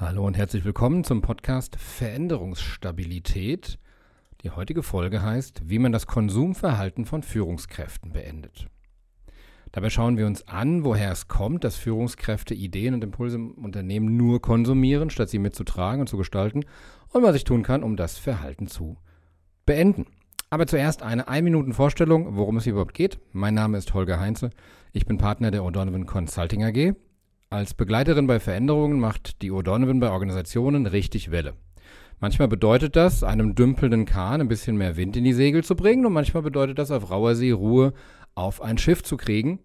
Hallo und herzlich willkommen zum Podcast Veränderungsstabilität. Die heutige Folge heißt, wie man das Konsumverhalten von Führungskräften beendet. Dabei schauen wir uns an, woher es kommt, dass Führungskräfte Ideen und Impulse im Unternehmen nur konsumieren, statt sie mitzutragen und zu gestalten, und was ich tun kann, um das Verhalten zu beenden. Aber zuerst eine 1-Minuten-Vorstellung, worum es hier überhaupt geht. Mein Name ist Holger Heinze. Ich bin Partner der O'Donovan Consulting AG als Begleiterin bei Veränderungen macht die O'Donovan bei Organisationen richtig Welle. Manchmal bedeutet das, einem dümpelnden Kahn ein bisschen mehr Wind in die Segel zu bringen und manchmal bedeutet das, auf rauer See Ruhe auf ein Schiff zu kriegen.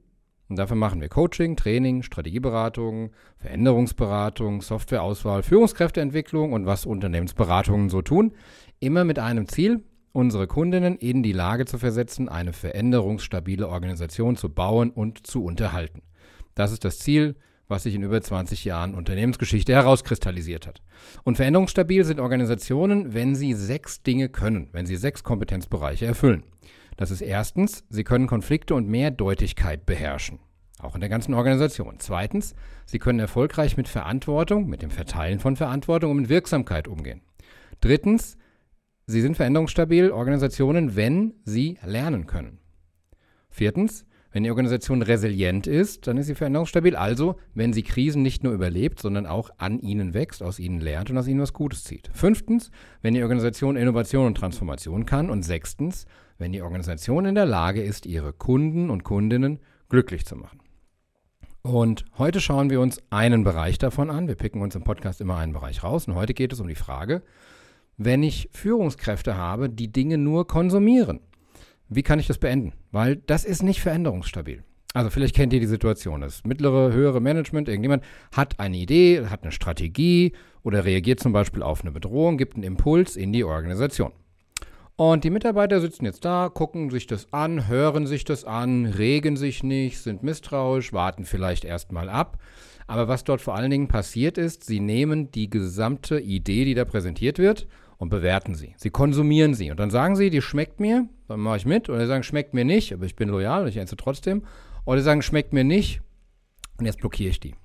Und dafür machen wir Coaching, Training, Strategieberatung, Veränderungsberatung, Softwareauswahl, Führungskräfteentwicklung und was Unternehmensberatungen so tun. Immer mit einem Ziel, unsere Kundinnen in die Lage zu versetzen, eine veränderungsstabile Organisation zu bauen und zu unterhalten. Das ist das Ziel was sich in über 20 Jahren Unternehmensgeschichte herauskristallisiert hat. Und veränderungsstabil sind Organisationen, wenn sie sechs Dinge können, wenn sie sechs Kompetenzbereiche erfüllen. Das ist erstens, sie können Konflikte und Mehrdeutigkeit beherrschen. Auch in der ganzen Organisation. Zweitens, sie können erfolgreich mit Verantwortung, mit dem Verteilen von Verantwortung und mit Wirksamkeit umgehen. Drittens, sie sind veränderungsstabil Organisationen, wenn sie lernen können. Viertens, wenn die Organisation resilient ist, dann ist sie veränderungsstabil. Also, wenn sie Krisen nicht nur überlebt, sondern auch an ihnen wächst, aus ihnen lernt und aus ihnen was Gutes zieht. Fünftens, wenn die Organisation Innovation und Transformation kann. Und sechstens, wenn die Organisation in der Lage ist, ihre Kunden und Kundinnen glücklich zu machen. Und heute schauen wir uns einen Bereich davon an. Wir picken uns im Podcast immer einen Bereich raus. Und heute geht es um die Frage, wenn ich Führungskräfte habe, die Dinge nur konsumieren, wie kann ich das beenden? Weil das ist nicht veränderungsstabil. Also vielleicht kennt ihr die Situation. Das mittlere, höhere Management, irgendjemand hat eine Idee, hat eine Strategie oder reagiert zum Beispiel auf eine Bedrohung, gibt einen Impuls in die Organisation. Und die Mitarbeiter sitzen jetzt da, gucken sich das an, hören sich das an, regen sich nicht, sind misstrauisch, warten vielleicht erstmal ab. Aber was dort vor allen Dingen passiert ist, sie nehmen die gesamte Idee, die da präsentiert wird, und bewerten sie. Sie konsumieren sie. Und dann sagen sie, die schmeckt mir, dann mache ich mit. Oder sie sagen, schmeckt mir nicht, aber ich bin loyal und ich esse trotzdem. Oder sie sagen, schmeckt mir nicht und jetzt blockiere ich die.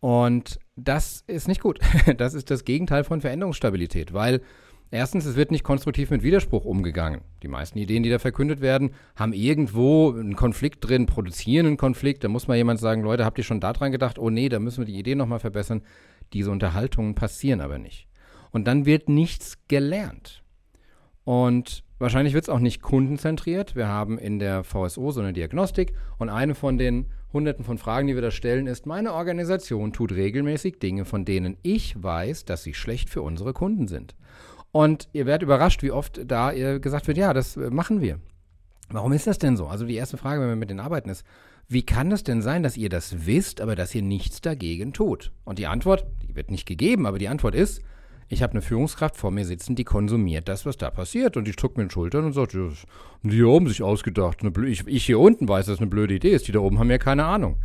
Und das ist nicht gut. Das ist das Gegenteil von Veränderungsstabilität, weil erstens, es wird nicht konstruktiv mit Widerspruch umgegangen. Die meisten Ideen, die da verkündet werden, haben irgendwo einen Konflikt drin, produzieren einen Konflikt. Da muss mal jemand sagen, Leute, habt ihr schon daran gedacht? Oh nee, da müssen wir die Idee nochmal verbessern. Diese Unterhaltungen passieren aber nicht. Und dann wird nichts gelernt. Und wahrscheinlich wird es auch nicht kundenzentriert. Wir haben in der VSO so eine Diagnostik und eine von den hunderten von Fragen, die wir da stellen, ist, meine Organisation tut regelmäßig Dinge, von denen ich weiß, dass sie schlecht für unsere Kunden sind. Und ihr werdet überrascht, wie oft da gesagt wird, ja, das machen wir. Warum ist das denn so? Also die erste Frage, wenn wir mit denen arbeiten, ist, wie kann es denn sein, dass ihr das wisst, aber dass ihr nichts dagegen tut? Und die Antwort, die wird nicht gegeben, aber die Antwort ist, ich habe eine Führungskraft vor mir sitzen, die konsumiert das, was da passiert. Und die drückt mir den Schultern und sagt, das haben die hier oben sich ausgedacht. Ich, ich hier unten weiß, dass es eine blöde Idee ist. Die da oben haben ja keine Ahnung.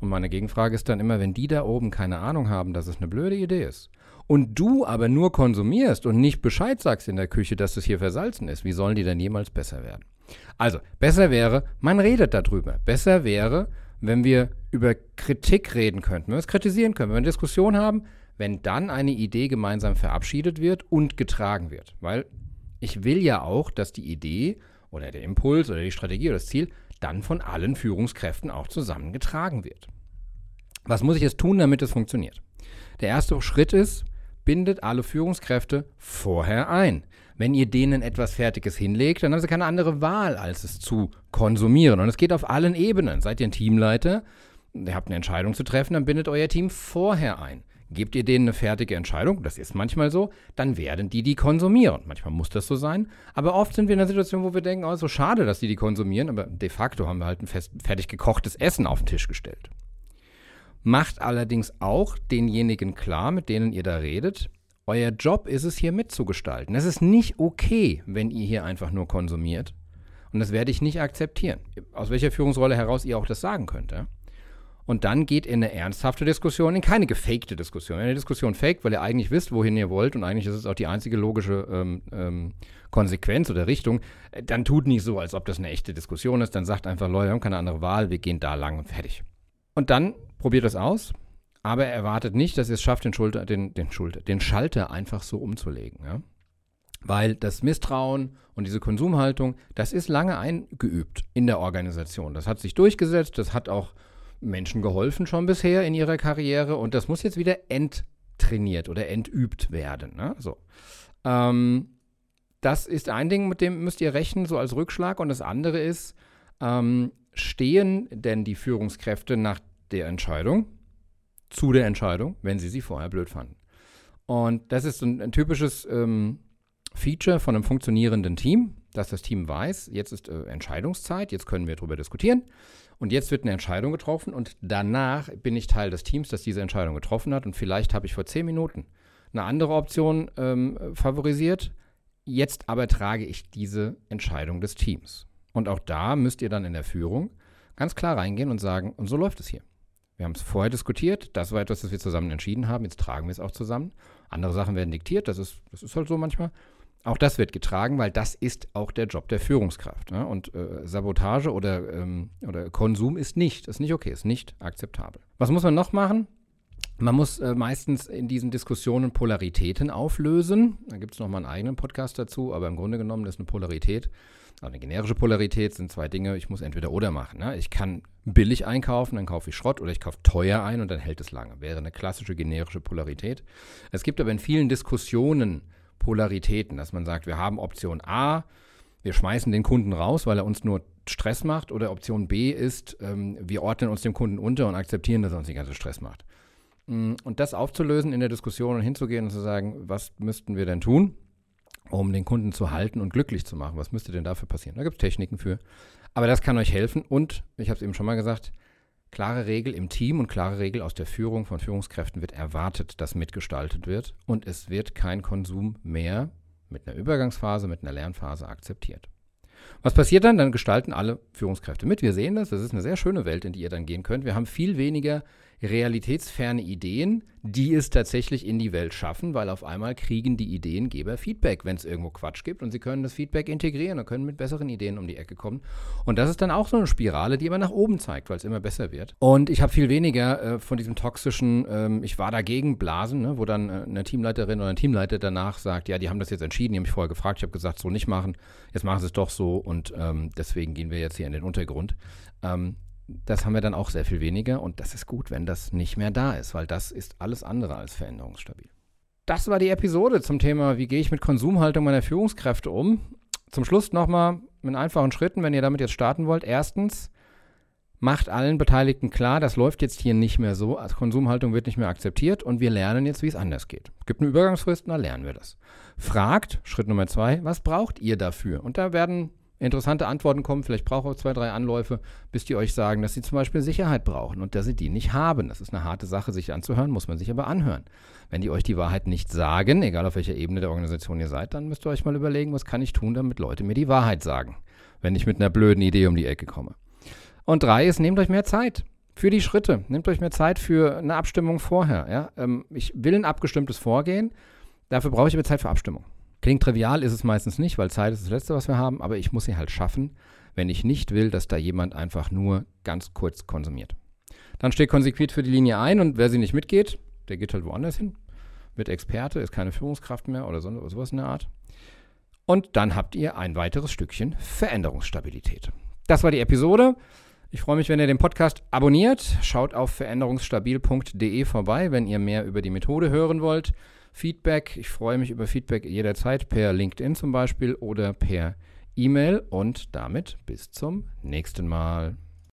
Und meine Gegenfrage ist dann immer, wenn die da oben keine Ahnung haben, dass es eine blöde Idee ist, und du aber nur konsumierst und nicht Bescheid sagst in der Küche, dass es hier versalzen ist, wie sollen die denn jemals besser werden? Also, besser wäre, man redet darüber. Besser wäre, wenn wir über Kritik reden könnten, wenn wir es kritisieren können, wenn wir eine Diskussion haben, wenn dann eine Idee gemeinsam verabschiedet wird und getragen wird. Weil ich will ja auch, dass die Idee oder der Impuls oder die Strategie oder das Ziel dann von allen Führungskräften auch zusammengetragen wird. Was muss ich jetzt tun, damit es funktioniert? Der erste Schritt ist, bindet alle Führungskräfte vorher ein. Wenn ihr denen etwas Fertiges hinlegt, dann haben sie keine andere Wahl, als es zu konsumieren. Und es geht auf allen Ebenen. Seid ihr ein Teamleiter, ihr habt eine Entscheidung zu treffen, dann bindet euer Team vorher ein. Gebt ihr denen eine fertige Entscheidung, das ist manchmal so, dann werden die die konsumieren. Manchmal muss das so sein, aber oft sind wir in einer Situation, wo wir denken, oh, so schade, dass die die konsumieren, aber de facto haben wir halt ein fest, fertig gekochtes Essen auf den Tisch gestellt. Macht allerdings auch denjenigen klar, mit denen ihr da redet, euer Job ist es hier mitzugestalten. Es ist nicht okay, wenn ihr hier einfach nur konsumiert. Und das werde ich nicht akzeptieren. Aus welcher Führungsrolle heraus ihr auch das sagen könnt. Ja? Und dann geht in eine ernsthafte Diskussion, in keine gefakte Diskussion. In eine Diskussion fake, weil ihr eigentlich wisst, wohin ihr wollt und eigentlich ist es auch die einzige logische ähm, ähm, Konsequenz oder Richtung. Äh, dann tut nicht so, als ob das eine echte Diskussion ist. Dann sagt einfach, Leute, wir haben keine andere Wahl, wir gehen da lang und fertig. Und dann probiert das aus. aber er erwartet nicht, dass ihr es schafft, den, Schulter, den, den, Schulter, den Schalter einfach so umzulegen. Ja? Weil das Misstrauen und diese Konsumhaltung, das ist lange eingeübt in der Organisation. Das hat sich durchgesetzt, das hat auch Menschen geholfen schon bisher in ihrer Karriere und das muss jetzt wieder enttrainiert oder entübt werden. Ne? So. Ähm, das ist ein Ding, mit dem müsst ihr rechnen, so als Rückschlag. Und das andere ist, ähm, stehen denn die Führungskräfte nach der Entscheidung zu der Entscheidung, wenn sie sie vorher blöd fanden? Und das ist ein, ein typisches ähm, Feature von einem funktionierenden Team, dass das Team weiß, jetzt ist äh, Entscheidungszeit, jetzt können wir darüber diskutieren. Und jetzt wird eine Entscheidung getroffen und danach bin ich Teil des Teams, das diese Entscheidung getroffen hat. Und vielleicht habe ich vor zehn Minuten eine andere Option ähm, favorisiert. Jetzt aber trage ich diese Entscheidung des Teams. Und auch da müsst ihr dann in der Führung ganz klar reingehen und sagen, und so läuft es hier. Wir haben es vorher diskutiert, das war etwas, das wir zusammen entschieden haben, jetzt tragen wir es auch zusammen. Andere Sachen werden diktiert, das ist, das ist halt so manchmal. Auch das wird getragen, weil das ist auch der Job der Führungskraft. Ne? Und äh, Sabotage oder, ähm, oder Konsum ist nicht, ist nicht okay, ist nicht akzeptabel. Was muss man noch machen? Man muss äh, meistens in diesen Diskussionen Polaritäten auflösen. Da gibt es nochmal einen eigenen Podcast dazu, aber im Grunde genommen ist eine Polarität, also eine generische Polarität sind zwei Dinge, ich muss entweder oder machen. Ne? Ich kann billig einkaufen, dann kaufe ich Schrott oder ich kaufe teuer ein und dann hält es lange. Wäre eine klassische generische Polarität. Es gibt aber in vielen Diskussionen Polaritäten, dass man sagt, wir haben Option A, wir schmeißen den Kunden raus, weil er uns nur Stress macht, oder Option B ist, ähm, wir ordnen uns dem Kunden unter und akzeptieren, dass er uns die ganze Stress macht. Mm, und das aufzulösen in der Diskussion und hinzugehen und zu sagen, was müssten wir denn tun, um den Kunden zu halten und glücklich zu machen? Was müsste denn dafür passieren? Da gibt es Techniken für. Aber das kann euch helfen. Und, ich habe es eben schon mal gesagt, klare Regel im Team und klare Regel aus der Führung von Führungskräften wird erwartet, dass mitgestaltet wird. Und es wird kein Konsum mehr mit einer Übergangsphase, mit einer Lernphase akzeptiert. Was passiert dann? Dann gestalten alle Führungskräfte mit. Wir sehen das. Das ist eine sehr schöne Welt, in die ihr dann gehen könnt. Wir haben viel weniger realitätsferne Ideen, die es tatsächlich in die Welt schaffen, weil auf einmal kriegen die Ideengeber Feedback, wenn es irgendwo Quatsch gibt und sie können das Feedback integrieren und können mit besseren Ideen um die Ecke kommen. Und das ist dann auch so eine Spirale, die immer nach oben zeigt, weil es immer besser wird. Und ich habe viel weniger äh, von diesem toxischen, ähm, ich war dagegen Blasen, ne, wo dann äh, eine Teamleiterin oder ein Teamleiter danach sagt, ja, die haben das jetzt entschieden, die haben mich vorher gefragt, ich habe gesagt, so nicht machen, jetzt machen sie es doch so und ähm, deswegen gehen wir jetzt hier in den Untergrund. Ähm, das haben wir dann auch sehr viel weniger und das ist gut, wenn das nicht mehr da ist, weil das ist alles andere als veränderungsstabil. Das war die Episode zum Thema, wie gehe ich mit Konsumhaltung meiner Führungskräfte um. Zum Schluss nochmal mit einfachen Schritten, wenn ihr damit jetzt starten wollt. Erstens, macht allen Beteiligten klar, das läuft jetzt hier nicht mehr so, also Konsumhaltung wird nicht mehr akzeptiert und wir lernen jetzt, wie es anders geht. Es gibt eine Übergangsfrist, da lernen wir das. Fragt, Schritt Nummer zwei, was braucht ihr dafür? Und da werden interessante Antworten kommen. Vielleicht braucht ihr zwei, drei Anläufe, bis die euch sagen, dass sie zum Beispiel Sicherheit brauchen und dass sie die nicht haben. Das ist eine harte Sache, sich anzuhören, muss man sich aber anhören. Wenn die euch die Wahrheit nicht sagen, egal auf welcher Ebene der Organisation ihr seid, dann müsst ihr euch mal überlegen, was kann ich tun, damit Leute mir die Wahrheit sagen, wenn ich mit einer blöden Idee um die Ecke komme. Und drei ist, nehmt euch mehr Zeit für die Schritte. Nehmt euch mehr Zeit für eine Abstimmung vorher. Ja? Ähm, ich will ein abgestimmtes Vorgehen, dafür brauche ich aber Zeit für Abstimmung. Klingt trivial, ist es meistens nicht, weil Zeit ist das Letzte, was wir haben, aber ich muss sie halt schaffen, wenn ich nicht will, dass da jemand einfach nur ganz kurz konsumiert. Dann steht konsequent für die Linie ein und wer sie nicht mitgeht, der geht halt woanders hin. Wird Experte, ist keine Führungskraft mehr oder so, sowas in der Art. Und dann habt ihr ein weiteres Stückchen Veränderungsstabilität. Das war die Episode. Ich freue mich, wenn ihr den Podcast abonniert. Schaut auf veränderungsstabil.de vorbei, wenn ihr mehr über die Methode hören wollt. Feedback. Ich freue mich über Feedback jederzeit per LinkedIn zum Beispiel oder per E-Mail. Und damit bis zum nächsten Mal.